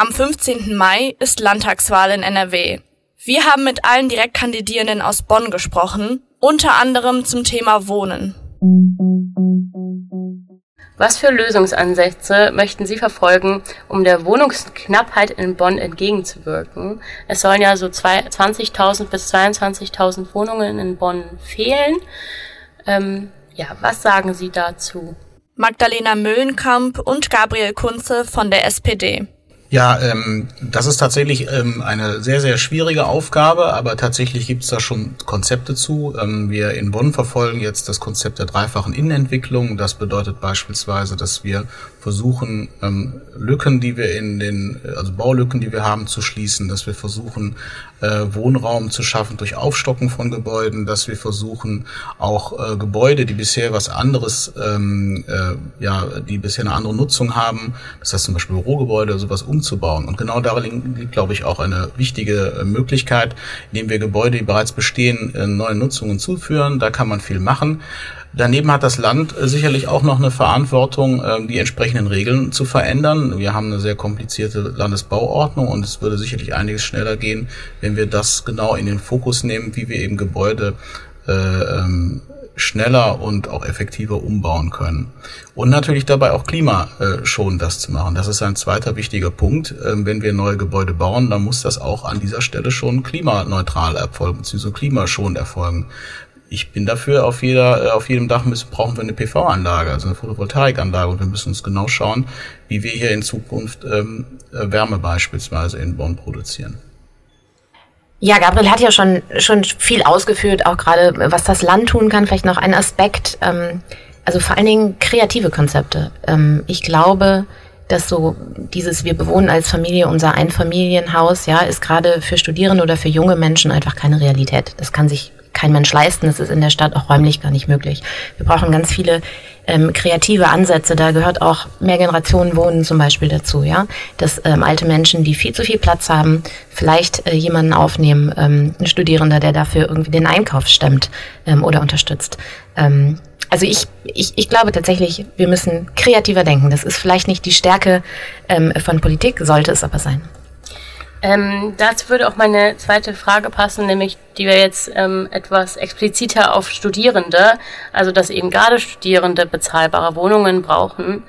Am 15. Mai ist Landtagswahl in NRW. Wir haben mit allen Direktkandidierenden aus Bonn gesprochen, unter anderem zum Thema Wohnen. Was für Lösungsansätze möchten Sie verfolgen, um der Wohnungsknappheit in Bonn entgegenzuwirken? Es sollen ja so 20.000 bis 22.000 Wohnungen in Bonn fehlen. Ähm, ja, was sagen Sie dazu? Magdalena Müllenkamp und Gabriel Kunze von der SPD. Ja, ähm, das ist tatsächlich ähm, eine sehr, sehr schwierige Aufgabe, aber tatsächlich gibt es da schon Konzepte zu. Ähm, wir in Bonn verfolgen jetzt das Konzept der dreifachen Innenentwicklung. Das bedeutet beispielsweise, dass wir versuchen, ähm, Lücken, die wir in den, also Baulücken, die wir haben, zu schließen, dass wir versuchen, äh, Wohnraum zu schaffen durch Aufstocken von Gebäuden, dass wir versuchen, auch äh, Gebäude, die bisher was anderes, ähm, äh, ja, die bisher eine andere Nutzung haben, das heißt zum Beispiel Bürogebäude oder sowas umzubauen. Und genau darin liegt, glaube ich, auch eine wichtige äh, Möglichkeit, indem wir Gebäude, die bereits bestehen, äh, neue Nutzungen zuführen. Da kann man viel machen. Daneben hat das Land äh, sicherlich auch noch eine Verantwortung, ähm, die entsprechenden Regeln zu verändern. Wir haben eine sehr komplizierte Landesbauordnung und es würde sicherlich einiges schneller gehen, wenn wir das genau in den Fokus nehmen, wie wir eben Gebäude äh, ähm, schneller und auch effektiver umbauen können. Und natürlich dabei auch klimaschonend das zu machen. Das ist ein zweiter wichtiger Punkt. Ähm, wenn wir neue Gebäude bauen, dann muss das auch an dieser Stelle schon klimaneutral erfolgen, beziehungsweise klimaschonend erfolgen ich bin dafür, auf jeder, äh, auf jedem Dach müssen, brauchen wir eine PV-Anlage, also eine Photovoltaikanlage und wir müssen uns genau schauen, wie wir hier in Zukunft ähm, äh, Wärme beispielsweise in Bonn produzieren. Ja, Gabriel hat ja schon, schon viel ausgeführt, auch gerade was das Land tun kann. Vielleicht noch ein Aspekt, ähm, also vor allen Dingen kreative Konzepte. Ähm, ich glaube, dass so dieses wir bewohnen als Familie unser Einfamilienhaus, ja, ist gerade für Studierende oder für junge Menschen einfach keine Realität. Das kann sich kein Mensch leisten. Das ist in der Stadt auch räumlich gar nicht möglich. Wir brauchen ganz viele ähm, kreative Ansätze. Da gehört auch Mehrgenerationenwohnen zum Beispiel dazu, ja, dass ähm, alte Menschen, die viel zu viel Platz haben, vielleicht äh, jemanden aufnehmen, ähm, ein Studierender, der dafür irgendwie den Einkauf stemmt ähm, oder unterstützt. Ähm, also ich, ich, ich glaube tatsächlich, wir müssen kreativer denken. Das ist vielleicht nicht die Stärke ähm, von Politik, sollte es aber sein. Ähm, dazu würde auch meine zweite Frage passen, nämlich die wir jetzt ähm, etwas expliziter auf Studierende, also dass eben gerade Studierende bezahlbare Wohnungen brauchen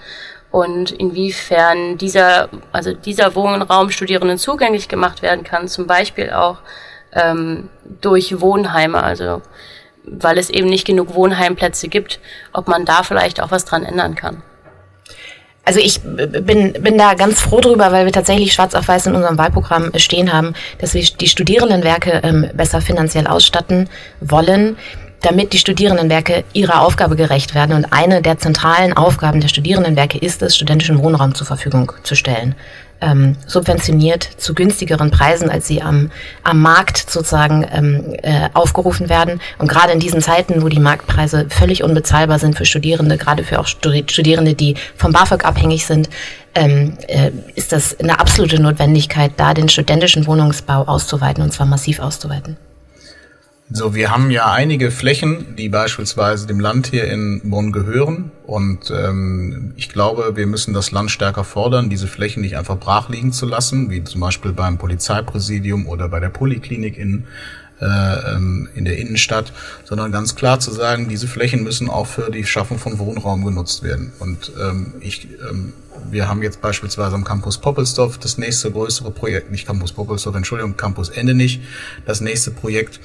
und inwiefern dieser, also dieser Wohnraum Studierenden zugänglich gemacht werden kann, zum Beispiel auch ähm, durch Wohnheime, also weil es eben nicht genug Wohnheimplätze gibt, ob man da vielleicht auch was dran ändern kann also ich bin, bin da ganz froh drüber, weil wir tatsächlich schwarz auf weiß in unserem Wahlprogramm stehen haben, dass wir die Studierendenwerke ähm, besser finanziell ausstatten wollen, damit die Studierendenwerke ihrer Aufgabe gerecht werden. Und eine der zentralen Aufgaben der Studierendenwerke ist es, studentischen Wohnraum zur Verfügung zu stellen ähm, subventioniert zu günstigeren Preisen, als sie am, am Markt sozusagen ähm, äh, aufgerufen werden. Und gerade in diesen Zeiten, wo die Marktpreise völlig unbezahlbar sind für Studierende, gerade für auch Studierende, die vom BAföG abhängig sind, ähm, äh, ist das eine absolute Notwendigkeit, da den studentischen Wohnungsbau auszuweiten und zwar massiv auszuweiten. So, wir haben ja einige Flächen, die beispielsweise dem Land hier in Bonn gehören. Und ähm, ich glaube, wir müssen das Land stärker fordern, diese Flächen nicht einfach brach liegen zu lassen, wie zum Beispiel beim Polizeipräsidium oder bei der Poliklinik in äh, ähm, in der Innenstadt, sondern ganz klar zu sagen, diese Flächen müssen auch für die Schaffung von Wohnraum genutzt werden. Und ähm, ich, ähm, wir haben jetzt beispielsweise am Campus Poppelsdorf das nächste größere Projekt, nicht Campus Poppelsdorf, Entschuldigung, Campus Ende nicht, das nächste Projekt.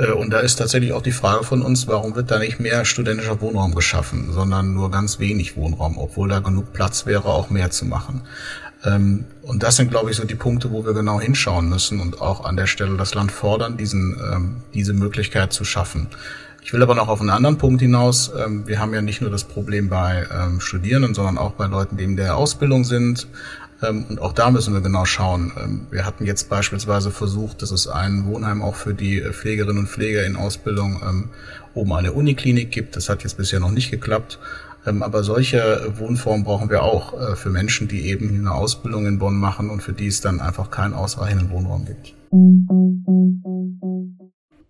Äh, und da ist tatsächlich auch die Frage von uns, warum wird da nicht mehr studentischer Wohnraum geschaffen, sondern nur ganz wenig Wohnraum, obwohl da genug Platz wäre, auch mehr zu machen. Ähm, und das sind, glaube ich, so die Punkte, wo wir genau hinschauen müssen und auch an der Stelle das Land fordern, diesen, ähm, diese Möglichkeit zu schaffen. Ich will aber noch auf einen anderen Punkt hinaus. Ähm, wir haben ja nicht nur das Problem bei Studierenden, sondern auch bei Leuten, die in der Ausbildung sind. Und auch da müssen wir genau schauen. Wir hatten jetzt beispielsweise versucht, dass es ein Wohnheim auch für die Pflegerinnen und Pfleger in Ausbildung oben an der Uniklinik gibt. Das hat jetzt bisher noch nicht geklappt. Ähm, aber solche Wohnformen brauchen wir auch äh, für Menschen, die eben eine Ausbildung in Bonn machen und für die es dann einfach keinen ausreichenden Wohnraum gibt.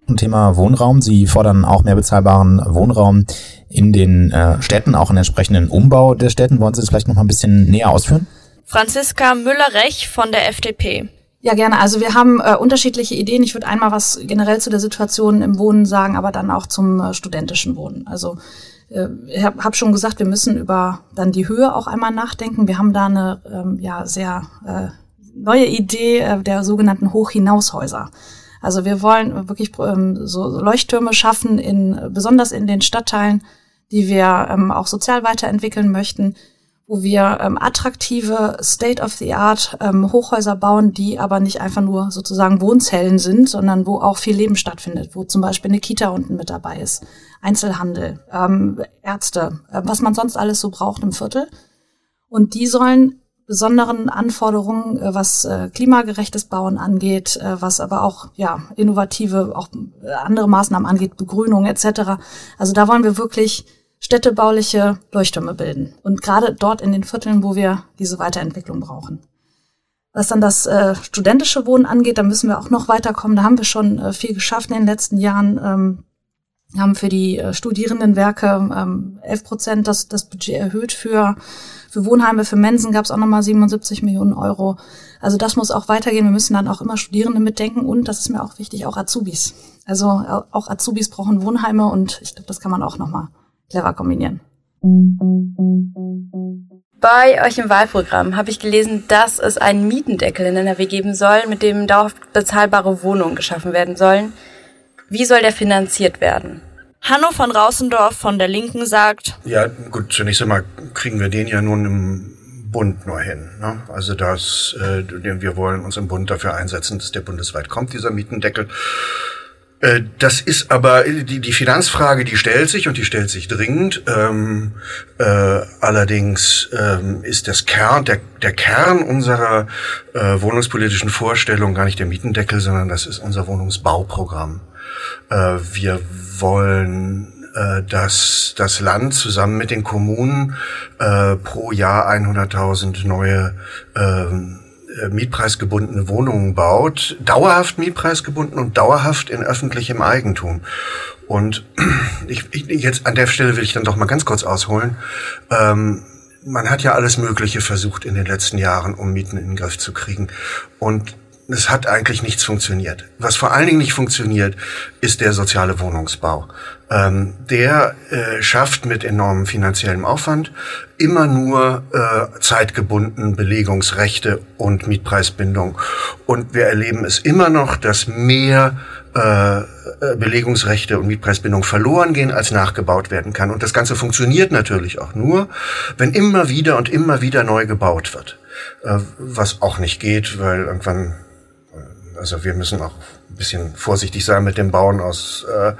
Zum Thema Wohnraum. Sie fordern auch mehr bezahlbaren Wohnraum in den äh, Städten, auch einen entsprechenden Umbau der Städten. Wollen Sie das vielleicht noch mal ein bisschen näher ausführen? Franziska Müller-Rech von der FDP. Ja, gerne. Also wir haben äh, unterschiedliche Ideen. Ich würde einmal was generell zu der Situation im Wohnen sagen, aber dann auch zum äh, studentischen Wohnen. Also äh, ich habe hab schon gesagt, wir müssen über dann die Höhe auch einmal nachdenken. Wir haben da eine ähm, ja sehr äh, neue Idee äh, der sogenannten Hochhinaushäuser. Also wir wollen wirklich ähm, so Leuchttürme schaffen, in, besonders in den Stadtteilen, die wir ähm, auch sozial weiterentwickeln möchten, wo wir ähm, attraktive State-of-the-Art ähm, Hochhäuser bauen, die aber nicht einfach nur sozusagen Wohnzellen sind, sondern wo auch viel Leben stattfindet, wo zum Beispiel eine Kita unten mit dabei ist, Einzelhandel, ähm, Ärzte, äh, was man sonst alles so braucht im Viertel. Und die sollen besonderen Anforderungen, äh, was äh, klimagerechtes Bauen angeht, äh, was aber auch ja innovative, auch äh, andere Maßnahmen angeht, Begrünung etc. Also da wollen wir wirklich städtebauliche Leuchttürme bilden und gerade dort in den Vierteln, wo wir diese Weiterentwicklung brauchen. Was dann das äh, studentische Wohnen angeht, da müssen wir auch noch weiterkommen. Da haben wir schon äh, viel geschafft in den letzten Jahren. Ähm, haben für die äh, Studierendenwerke ähm, 11 Prozent das, das Budget erhöht für für Wohnheime, für Mensen gab es auch nochmal 77 Millionen Euro. Also das muss auch weitergehen. Wir müssen dann auch immer Studierende mitdenken und, das ist mir auch wichtig, auch Azubis. Also auch Azubis brauchen Wohnheime und ich glaube, das kann man auch nochmal clever kombinieren. Bei euch im Wahlprogramm habe ich gelesen, dass es einen Mietendeckel in NRW geben soll, mit dem dauerhaft bezahlbare Wohnungen geschaffen werden sollen. Wie soll der finanziert werden? Hanno von Rausendorf von der Linken sagt, Ja, gut, zunächst einmal kriegen wir den ja nun im Bund nur hin. Ne? Also das, äh, wir wollen uns im Bund dafür einsetzen, dass der bundesweit kommt, dieser Mietendeckel. Äh, das ist aber die, die Finanzfrage, die stellt sich und die stellt sich dringend. Ähm, äh, allerdings ähm, ist das Kern, der, der Kern unserer äh, wohnungspolitischen Vorstellung gar nicht der Mietendeckel, sondern das ist unser Wohnungsbauprogramm. Äh, wir wollen äh, dass das Land zusammen mit den Kommunen äh, pro Jahr 100.000 neue ähm, äh, mietpreisgebundene Wohnungen baut, dauerhaft mietpreisgebunden und dauerhaft in öffentlichem Eigentum. Und ich, ich, jetzt an der Stelle will ich dann doch mal ganz kurz ausholen. Ähm, man hat ja alles Mögliche versucht in den letzten Jahren, um Mieten in den Griff zu kriegen. Und es hat eigentlich nichts funktioniert. Was vor allen Dingen nicht funktioniert, ist der soziale Wohnungsbau. Ähm, der äh, schafft mit enormem finanziellem Aufwand immer nur äh, zeitgebunden Belegungsrechte und Mietpreisbindung. Und wir erleben es immer noch, dass mehr äh, äh Belegungsrechte und Mietpreisbindung verloren gehen, als nachgebaut werden kann. Und das Ganze funktioniert natürlich auch nur, wenn immer wieder und immer wieder neu gebaut wird. Äh, was auch nicht geht, weil irgendwann also wir müssen auch ein bisschen vorsichtig sein mit dem Bauen aus äh,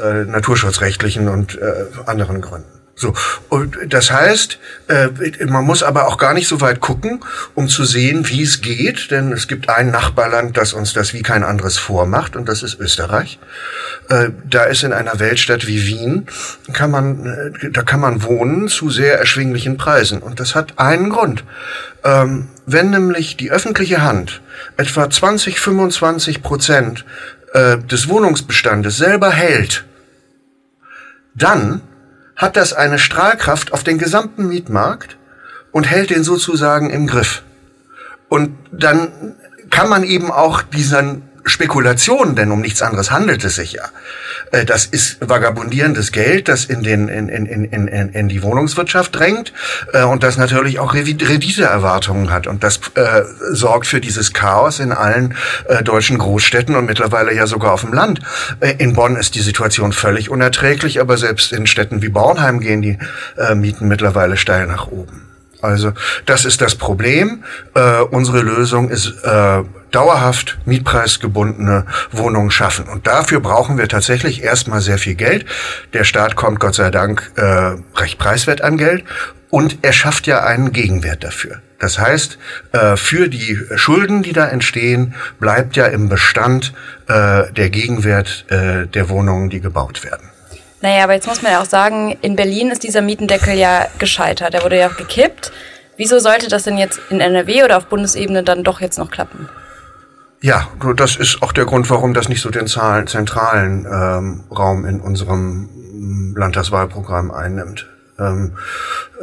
äh, naturschutzrechtlichen und äh, anderen Gründen. So, und das heißt, äh, man muss aber auch gar nicht so weit gucken, um zu sehen, wie es geht, denn es gibt ein Nachbarland, das uns das wie kein anderes vormacht, und das ist Österreich. Äh, da ist in einer Weltstadt wie Wien, kann man, äh, da kann man wohnen zu sehr erschwinglichen Preisen. Und das hat einen Grund. Ähm, wenn nämlich die öffentliche Hand etwa 20, 25 Prozent des Wohnungsbestandes selber hält, dann hat das eine Strahlkraft auf den gesamten Mietmarkt und hält den sozusagen im Griff. Und dann kann man eben auch diesen Spekulationen, denn um nichts anderes handelt es sich ja. Äh, das ist vagabundierendes Geld, das in, den, in, in, in, in, in die Wohnungswirtschaft drängt äh, und das natürlich auch Renditeerwartungen hat. Und das äh, sorgt für dieses Chaos in allen äh, deutschen Großstädten und mittlerweile ja sogar auf dem Land. Äh, in Bonn ist die Situation völlig unerträglich, aber selbst in Städten wie Bornheim gehen die äh, Mieten mittlerweile steil nach oben. Also das ist das Problem. Äh, unsere Lösung ist äh, dauerhaft mietpreisgebundene Wohnungen schaffen. Und dafür brauchen wir tatsächlich erstmal sehr viel Geld. Der Staat kommt Gott sei Dank äh, recht preiswert an Geld und er schafft ja einen Gegenwert dafür. Das heißt, äh, für die Schulden, die da entstehen, bleibt ja im Bestand äh, der Gegenwert äh, der Wohnungen, die gebaut werden. Naja, aber jetzt muss man ja auch sagen, in Berlin ist dieser Mietendeckel ja gescheitert. Der wurde ja gekippt. Wieso sollte das denn jetzt in NRW oder auf Bundesebene dann doch jetzt noch klappen? Ja, das ist auch der Grund, warum das nicht so den zentralen ähm, Raum in unserem Landtagswahlprogramm einnimmt. Ähm,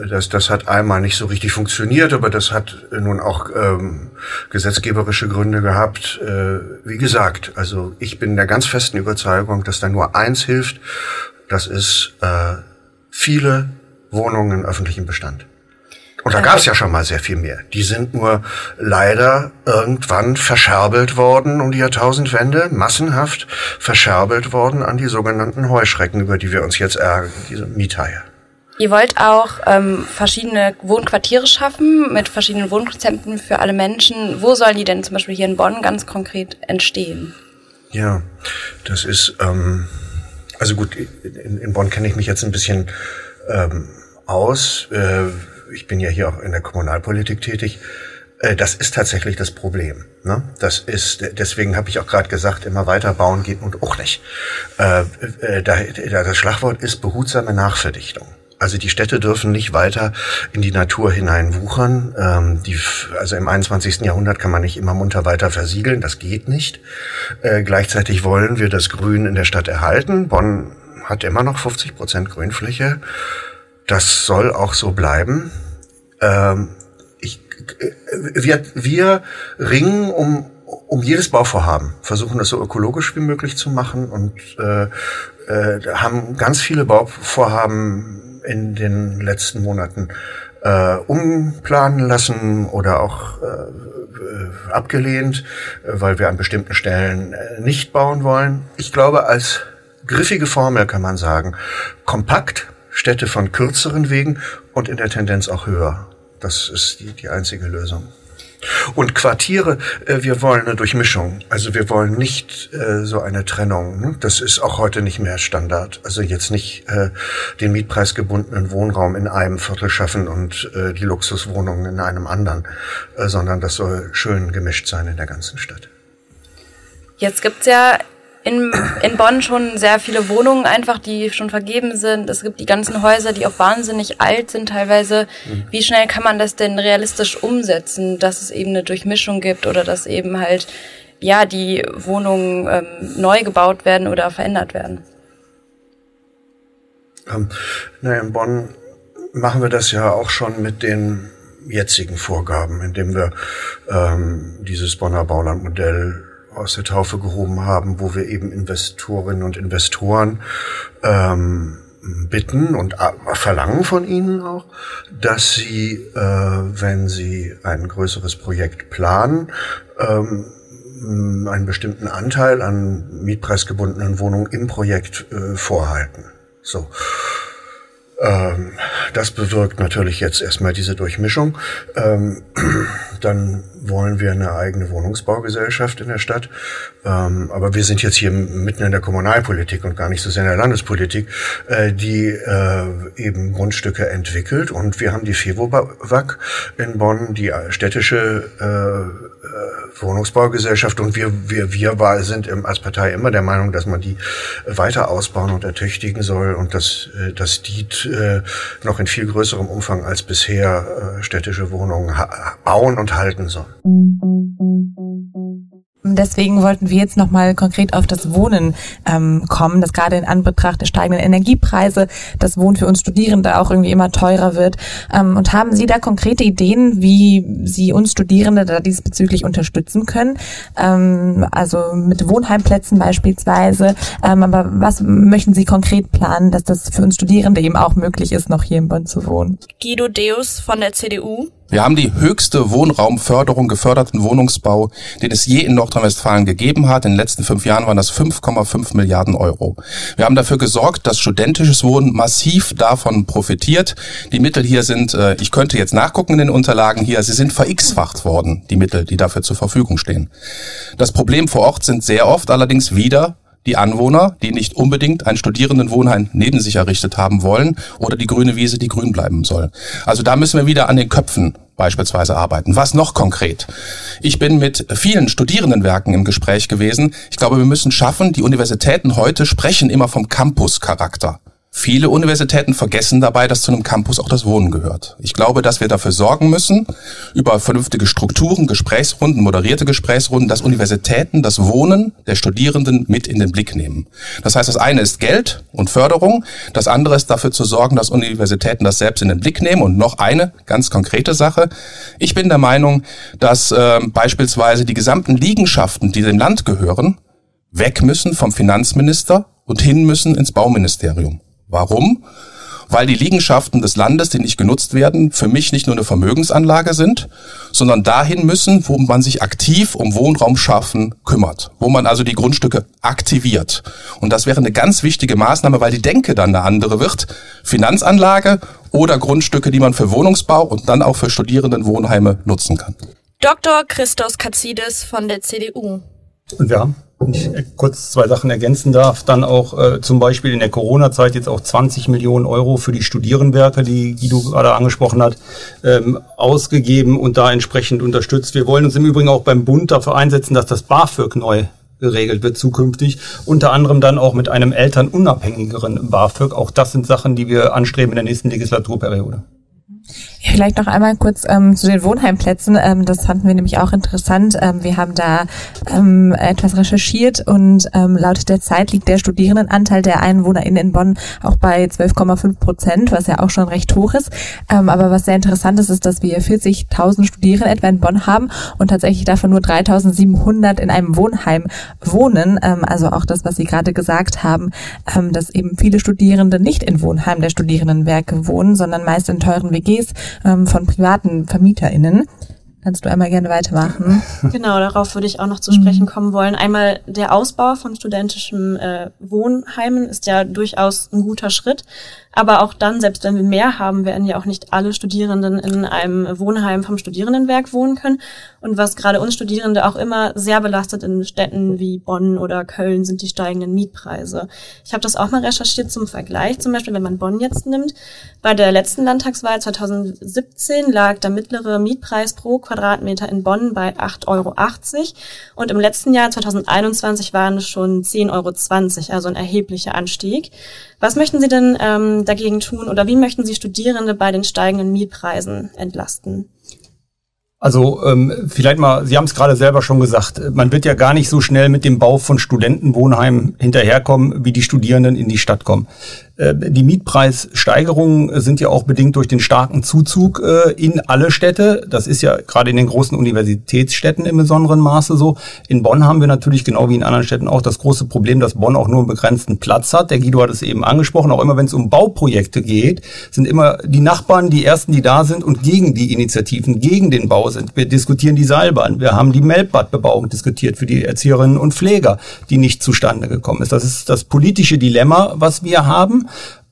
das, das hat einmal nicht so richtig funktioniert, aber das hat nun auch ähm, gesetzgeberische Gründe gehabt. Äh, wie gesagt, also ich bin der ganz festen Überzeugung, dass da nur eins hilft, das ist äh, viele Wohnungen in öffentlichem Bestand. Und da gab es ja schon mal sehr viel mehr. Die sind nur leider irgendwann verscherbelt worden um die Jahrtausendwende, massenhaft verscherbelt worden an die sogenannten Heuschrecken, über die wir uns jetzt ärgern, diese Miethaie. Ihr wollt auch ähm, verschiedene Wohnquartiere schaffen mit verschiedenen Wohnkonzepten für alle Menschen. Wo sollen die denn zum Beispiel hier in Bonn ganz konkret entstehen? Ja, das ist, ähm, also gut, in, in Bonn kenne ich mich jetzt ein bisschen ähm, aus. Äh, ich bin ja hier auch in der Kommunalpolitik tätig. Äh, das ist tatsächlich das Problem. Ne? Das ist deswegen habe ich auch gerade gesagt, immer weiter bauen geht und auch nicht. Äh, äh, da, das Schlagwort ist behutsame Nachverdichtung. Also die Städte dürfen nicht weiter in die Natur hinein wuchern. Ähm, die, also im 21. Jahrhundert kann man nicht immer munter weiter versiegeln, das geht nicht. Äh, gleichzeitig wollen wir das Grün in der Stadt erhalten. Bonn hat immer noch 50 Prozent Grünfläche. Das soll auch so bleiben. Ähm, ich, äh, wir, wir ringen um um jedes Bauvorhaben, versuchen das so ökologisch wie möglich zu machen und äh, äh, haben ganz viele Bauvorhaben in den letzten Monaten äh, umplanen lassen oder auch äh, abgelehnt, weil wir an bestimmten Stellen äh, nicht bauen wollen. Ich glaube, als griffige Formel kann man sagen, kompakt, Städte von kürzeren Wegen und in der Tendenz auch höher. Das ist die, die einzige Lösung. Und Quartiere, äh, wir wollen eine Durchmischung. Also wir wollen nicht äh, so eine Trennung. Ne? Das ist auch heute nicht mehr Standard. Also jetzt nicht äh, den mietpreisgebundenen Wohnraum in einem Viertel schaffen und äh, die Luxuswohnungen in einem anderen, äh, sondern das soll schön gemischt sein in der ganzen Stadt. Jetzt gibt's ja in, in Bonn schon sehr viele Wohnungen einfach, die schon vergeben sind. Es gibt die ganzen Häuser, die auch wahnsinnig alt sind teilweise. Mhm. Wie schnell kann man das denn realistisch umsetzen, dass es eben eine Durchmischung gibt oder dass eben halt ja die Wohnungen ähm, neu gebaut werden oder verändert werden? Ähm, na, in Bonn machen wir das ja auch schon mit den jetzigen Vorgaben, indem wir ähm, dieses Bonner Baulandmodell aus der Taufe gehoben haben, wo wir eben Investorinnen und Investoren ähm, bitten und verlangen von ihnen auch, dass sie, äh, wenn sie ein größeres Projekt planen, ähm, einen bestimmten Anteil an mietpreisgebundenen Wohnungen im Projekt äh, vorhalten. So. Ähm, das bewirkt natürlich jetzt erstmal diese Durchmischung. Ähm, dann wollen wir eine eigene Wohnungsbaugesellschaft in der Stadt. Ähm, aber wir sind jetzt hier mitten in der Kommunalpolitik und gar nicht so sehr in der Landespolitik, äh, die äh, eben Grundstücke entwickelt. Und wir haben die FEWOWAG in Bonn, die städtische äh, Wohnungsbaugesellschaft. Und wir, wir, wir sind im, als Partei immer der Meinung, dass man die weiter ausbauen und ertüchtigen soll und dass, dass die noch in viel größerem Umfang als bisher städtische Wohnungen bauen und halten soll. Deswegen wollten wir jetzt nochmal konkret auf das Wohnen ähm, kommen, dass gerade in Anbetracht der steigenden Energiepreise das Wohnen für uns Studierende auch irgendwie immer teurer wird. Ähm, und haben Sie da konkrete Ideen, wie Sie uns Studierende da diesbezüglich unterstützen können? Ähm, also mit Wohnheimplätzen beispielsweise. Ähm, aber was möchten Sie konkret planen, dass das für uns Studierende eben auch möglich ist, noch hier in Bonn zu wohnen? Guido Deus von der CDU. Wir haben die höchste Wohnraumförderung, geförderten Wohnungsbau, den es je in Nordrhein-Westfalen gegeben hat. In den letzten fünf Jahren waren das 5,5 Milliarden Euro. Wir haben dafür gesorgt, dass studentisches Wohnen massiv davon profitiert. Die Mittel hier sind, äh, ich könnte jetzt nachgucken in den Unterlagen hier, sie sind verX-facht worden, die Mittel, die dafür zur Verfügung stehen. Das Problem vor Ort sind sehr oft allerdings wieder die Anwohner, die nicht unbedingt ein Studierendenwohnheim neben sich errichtet haben wollen oder die grüne Wiese, die grün bleiben soll. Also da müssen wir wieder an den Köpfen beispielsweise arbeiten. Was noch konkret? Ich bin mit vielen Studierendenwerken im Gespräch gewesen. Ich glaube, wir müssen schaffen, die Universitäten heute sprechen immer vom Campus-Charakter. Viele Universitäten vergessen dabei, dass zu einem Campus auch das Wohnen gehört. Ich glaube, dass wir dafür sorgen müssen, über vernünftige Strukturen, Gesprächsrunden, moderierte Gesprächsrunden, dass Universitäten das Wohnen der Studierenden mit in den Blick nehmen. Das heißt, das eine ist Geld und Förderung, das andere ist dafür zu sorgen, dass Universitäten das selbst in den Blick nehmen. Und noch eine ganz konkrete Sache. Ich bin der Meinung, dass äh, beispielsweise die gesamten Liegenschaften, die dem Land gehören, weg müssen vom Finanzminister und hin müssen ins Bauministerium. Warum? Weil die Liegenschaften des Landes, die nicht genutzt werden, für mich nicht nur eine Vermögensanlage sind, sondern dahin müssen, wo man sich aktiv um Wohnraum schaffen kümmert, wo man also die Grundstücke aktiviert. Und das wäre eine ganz wichtige Maßnahme, weil die Denke dann eine andere wird. Finanzanlage oder Grundstücke, die man für Wohnungsbau und dann auch für Studierendenwohnheime nutzen kann. Dr. Christos Katzidis von der CDU. Und wir haben wenn ich kurz zwei Sachen ergänzen darf, dann auch äh, zum Beispiel in der Corona-Zeit jetzt auch 20 Millionen Euro für die Studierendenwerke, die Guido gerade angesprochen hat, ähm, ausgegeben und da entsprechend unterstützt. Wir wollen uns im Übrigen auch beim Bund dafür einsetzen, dass das BAföG neu geregelt wird zukünftig. Unter anderem dann auch mit einem elternunabhängigeren BAföG. Auch das sind Sachen, die wir anstreben in der nächsten Legislaturperiode. Vielleicht noch einmal kurz ähm, zu den Wohnheimplätzen. Ähm, das fanden wir nämlich auch interessant. Ähm, wir haben da ähm, etwas recherchiert und ähm, laut der Zeit liegt der Studierendenanteil der EinwohnerInnen in Bonn auch bei 12,5 Prozent, was ja auch schon recht hoch ist. Ähm, aber was sehr interessant ist, ist, dass wir 40.000 Studierende etwa in Bonn haben und tatsächlich davon nur 3.700 in einem Wohnheim wohnen. Also auch das, was Sie gerade gesagt haben, dass eben viele Studierende nicht in Wohnheim der Studierendenwerke wohnen, sondern meist in teuren WGs ähm, von privaten VermieterInnen. Kannst du einmal gerne weitermachen? Genau, darauf würde ich auch noch zu sprechen kommen wollen. Einmal der Ausbau von studentischen äh, Wohnheimen ist ja durchaus ein guter Schritt. Aber auch dann, selbst wenn wir mehr haben, werden ja auch nicht alle Studierenden in einem Wohnheim vom Studierendenwerk wohnen können. Und was gerade uns Studierende auch immer sehr belastet in Städten wie Bonn oder Köln sind die steigenden Mietpreise. Ich habe das auch mal recherchiert zum Vergleich. Zum Beispiel, wenn man Bonn jetzt nimmt, bei der letzten Landtagswahl 2017 lag der mittlere Mietpreis pro Quadratmeter in Bonn bei 8,80 Euro. Und im letzten Jahr 2021 waren es schon 10,20 Euro, also ein erheblicher Anstieg. Was möchten Sie denn ähm, dagegen tun oder wie möchten Sie Studierende bei den steigenden Mietpreisen entlasten? Also ähm, vielleicht mal, Sie haben es gerade selber schon gesagt, man wird ja gar nicht so schnell mit dem Bau von Studentenwohnheimen hinterherkommen, wie die Studierenden in die Stadt kommen. Äh, die Mietpreissteigerungen sind ja auch bedingt durch den starken Zuzug äh, in alle Städte. Das ist ja gerade in den großen Universitätsstädten im besonderen Maße so. In Bonn haben wir natürlich genau wie in anderen Städten auch das große Problem, dass Bonn auch nur einen begrenzten Platz hat. Der Guido hat es eben angesprochen. Auch immer wenn es um Bauprojekte geht, sind immer die Nachbarn die ersten, die da sind und gegen die Initiativen, gegen den Bau sind. Wir diskutieren die Seilbahn. Wir haben die Melbbadbebauung diskutiert für die Erzieherinnen und Pfleger, die nicht zustande gekommen ist. Das ist das politische Dilemma, was wir haben.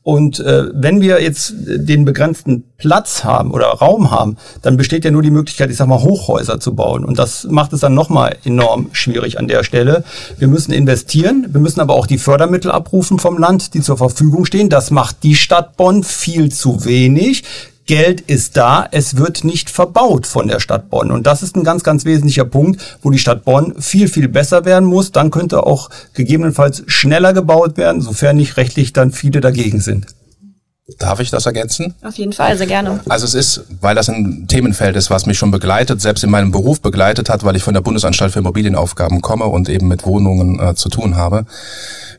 Und äh, wenn wir jetzt den begrenzten Platz haben oder Raum haben, dann besteht ja nur die Möglichkeit, ich sag mal, Hochhäuser zu bauen. Und das macht es dann nochmal enorm schwierig an der Stelle. Wir müssen investieren, wir müssen aber auch die Fördermittel abrufen vom Land, die zur Verfügung stehen. Das macht die Stadt Bonn viel zu wenig. Geld ist da, es wird nicht verbaut von der Stadt Bonn. Und das ist ein ganz, ganz wesentlicher Punkt, wo die Stadt Bonn viel, viel besser werden muss. Dann könnte auch gegebenenfalls schneller gebaut werden, sofern nicht rechtlich dann viele dagegen sind. Darf ich das ergänzen? Auf jeden Fall, sehr gerne. Also es ist, weil das ein Themenfeld ist, was mich schon begleitet, selbst in meinem Beruf begleitet hat, weil ich von der Bundesanstalt für Immobilienaufgaben komme und eben mit Wohnungen äh, zu tun habe.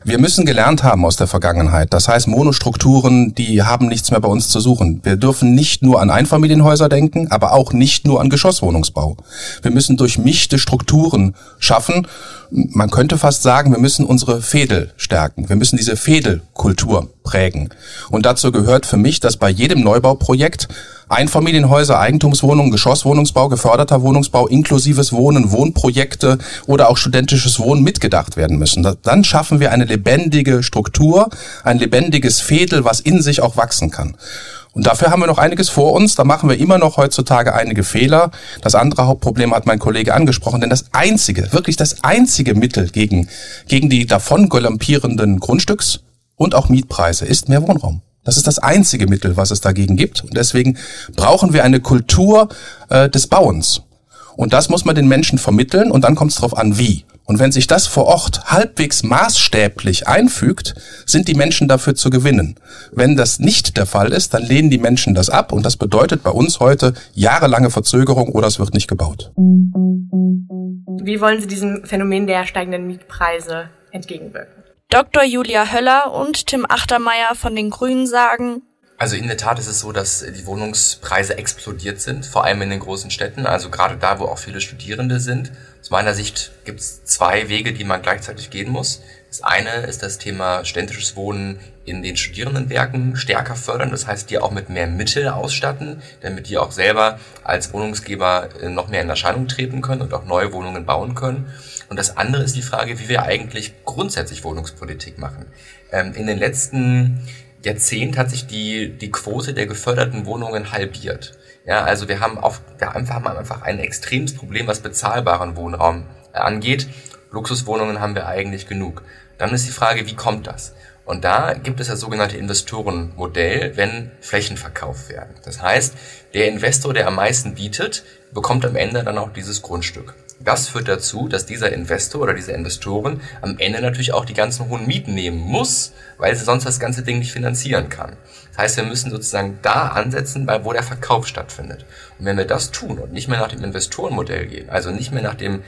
Wir müssen gelernt haben aus der Vergangenheit. Das heißt, Monostrukturen, die haben nichts mehr bei uns zu suchen. Wir dürfen nicht nur an Einfamilienhäuser denken, aber auch nicht nur an Geschosswohnungsbau. Wir müssen durchmischte Strukturen schaffen. Man könnte fast sagen, wir müssen unsere Fädel stärken. Wir müssen diese Fädelkultur prägen. Und dazu gehört für mich, dass bei jedem Neubauprojekt Einfamilienhäuser, Eigentumswohnungen, Geschosswohnungsbau, geförderter Wohnungsbau, inklusives Wohnen, Wohnprojekte oder auch studentisches Wohnen mitgedacht werden müssen. Dann schaffen wir eine lebendige Struktur, ein lebendiges Fädel, was in sich auch wachsen kann. Und dafür haben wir noch einiges vor uns. Da machen wir immer noch heutzutage einige Fehler. Das andere Hauptproblem hat mein Kollege angesprochen. Denn das einzige, wirklich das einzige Mittel gegen, gegen die davon galoppierenden Grundstücks- und auch Mietpreise ist mehr Wohnraum. Das ist das einzige Mittel, was es dagegen gibt. Und deswegen brauchen wir eine Kultur äh, des Bauens. Und das muss man den Menschen vermitteln und dann kommt es darauf an, wie. Und wenn sich das vor Ort halbwegs maßstäblich einfügt, sind die Menschen dafür zu gewinnen. Wenn das nicht der Fall ist, dann lehnen die Menschen das ab und das bedeutet bei uns heute jahrelange Verzögerung oder es wird nicht gebaut. Wie wollen Sie diesem Phänomen der steigenden Mietpreise entgegenwirken? Dr. Julia Höller und Tim Achtermeier von den Grünen sagen, also in der Tat ist es so, dass die Wohnungspreise explodiert sind, vor allem in den großen Städten, also gerade da, wo auch viele Studierende sind. Aus meiner Sicht gibt es zwei Wege, die man gleichzeitig gehen muss. Das eine ist das Thema ständisches Wohnen in den Studierendenwerken stärker fördern, das heißt, die auch mit mehr Mittel ausstatten, damit die auch selber als Wohnungsgeber äh, noch mehr in Erscheinung treten können und auch neue Wohnungen bauen können. Und das andere ist die Frage, wie wir eigentlich grundsätzlich Wohnungspolitik machen. Ähm, in den letzten Jahrzehnt hat sich die, die Quote der geförderten Wohnungen halbiert. Ja, also wir haben, auf, wir haben einfach ein extremes Problem, was bezahlbaren Wohnraum äh, angeht. Luxuswohnungen haben wir eigentlich genug. Dann ist die Frage, wie kommt das? Und da gibt es das sogenannte Investorenmodell, wenn Flächen verkauft werden. Das heißt, der Investor, der am meisten bietet, bekommt am Ende dann auch dieses Grundstück. Das führt dazu, dass dieser Investor oder diese Investoren am Ende natürlich auch die ganzen hohen Mieten nehmen muss, weil sie sonst das ganze Ding nicht finanzieren kann. Das heißt, wir müssen sozusagen da ansetzen, wo der Verkauf stattfindet. Und wenn wir das tun und nicht mehr nach dem Investorenmodell gehen, also nicht mehr nach dem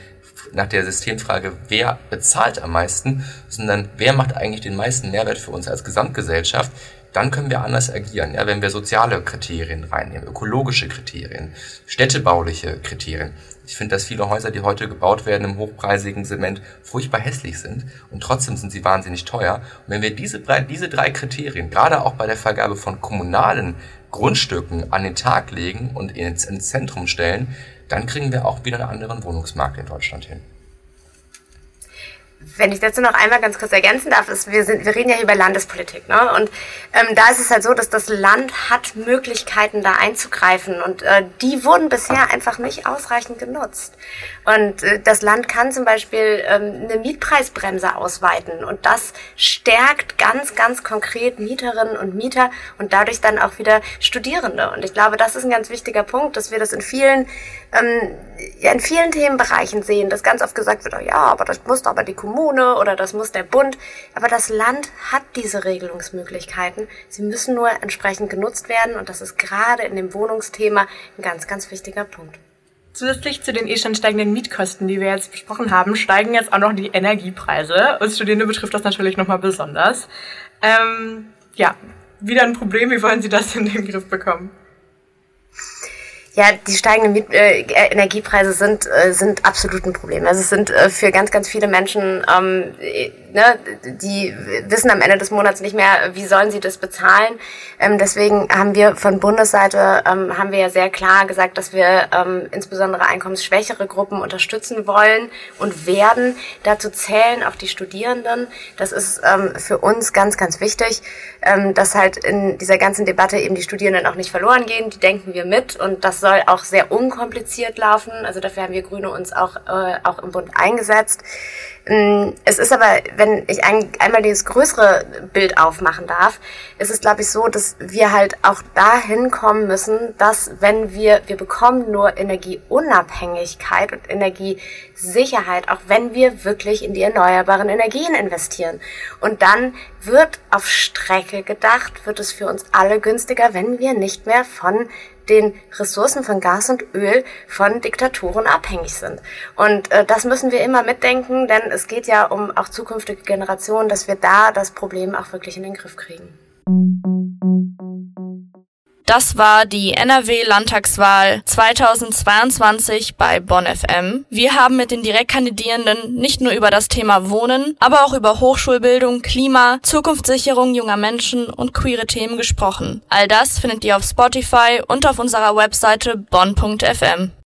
nach der Systemfrage, wer bezahlt am meisten, sondern wer macht eigentlich den meisten Mehrwert für uns als Gesamtgesellschaft, dann können wir anders agieren. Ja, wenn wir soziale Kriterien reinnehmen, ökologische Kriterien, städtebauliche Kriterien. Ich finde, dass viele Häuser, die heute gebaut werden im hochpreisigen Segment, furchtbar hässlich sind und trotzdem sind sie wahnsinnig teuer. Und wenn wir diese, diese drei Kriterien, gerade auch bei der Vergabe von kommunalen Grundstücken an den Tag legen und ins Zentrum stellen, dann kriegen wir auch wieder einen anderen Wohnungsmarkt in Deutschland hin. Wenn ich dazu noch einmal ganz kurz ergänzen darf, ist, wir, sind, wir reden ja hier über Landespolitik. Ne? Und ähm, da ist es halt so, dass das Land hat Möglichkeiten, da einzugreifen. Und äh, die wurden bisher einfach nicht ausreichend genutzt. Und äh, das Land kann zum Beispiel ähm, eine Mietpreisbremse ausweiten. Und das stärkt ganz, ganz konkret Mieterinnen und Mieter und dadurch dann auch wieder Studierende. Und ich glaube, das ist ein ganz wichtiger Punkt, dass wir das in vielen, ähm, ja, in vielen Themenbereichen sehen, dass ganz oft gesagt wird, oh ja, aber das muss aber die Kommune oder das muss der Bund. Aber das Land hat diese Regelungsmöglichkeiten. Sie müssen nur entsprechend genutzt werden. Und das ist gerade in dem Wohnungsthema ein ganz, ganz wichtiger Punkt. Zusätzlich zu den eh schon steigenden Mietkosten, die wir jetzt besprochen haben, steigen jetzt auch noch die Energiepreise. Uns Studierende betrifft das natürlich nochmal besonders. Ähm, ja, wieder ein Problem. Wie wollen Sie das in den Griff bekommen? Ja, die steigenden äh, Energiepreise sind, äh, sind absolut ein Problem. Also es sind äh, für ganz, ganz viele Menschen, ähm, ne, die wissen am Ende des Monats nicht mehr, wie sollen sie das bezahlen. Ähm, deswegen haben wir von Bundesseite, ähm, haben wir ja sehr klar gesagt, dass wir ähm, insbesondere einkommensschwächere Gruppen unterstützen wollen und werden. Dazu zählen auch die Studierenden. Das ist ähm, für uns ganz, ganz wichtig, ähm, dass halt in dieser ganzen Debatte eben die Studierenden auch nicht verloren gehen. Die denken wir mit und das soll auch sehr unkompliziert laufen. Also dafür haben wir Grüne uns auch, äh, auch im Bund eingesetzt. Mm, es ist aber, wenn ich ein, einmal dieses größere Bild aufmachen darf, ist es, glaube ich, so, dass wir halt auch dahin kommen müssen, dass wenn wir, wir bekommen nur Energieunabhängigkeit und Energiesicherheit, auch wenn wir wirklich in die erneuerbaren Energien investieren. Und dann wird auf Strecke gedacht, wird es für uns alle günstiger, wenn wir nicht mehr von den Ressourcen von Gas und Öl von Diktaturen abhängig sind. Und äh, das müssen wir immer mitdenken, denn es geht ja um auch zukünftige Generationen, dass wir da das Problem auch wirklich in den Griff kriegen. Das war die NRW-Landtagswahl 2022 bei Bonn FM. Wir haben mit den Direktkandidierenden nicht nur über das Thema Wohnen, aber auch über Hochschulbildung, Klima, Zukunftssicherung junger Menschen und queere Themen gesprochen. All das findet ihr auf Spotify und auf unserer Webseite bonn.fm.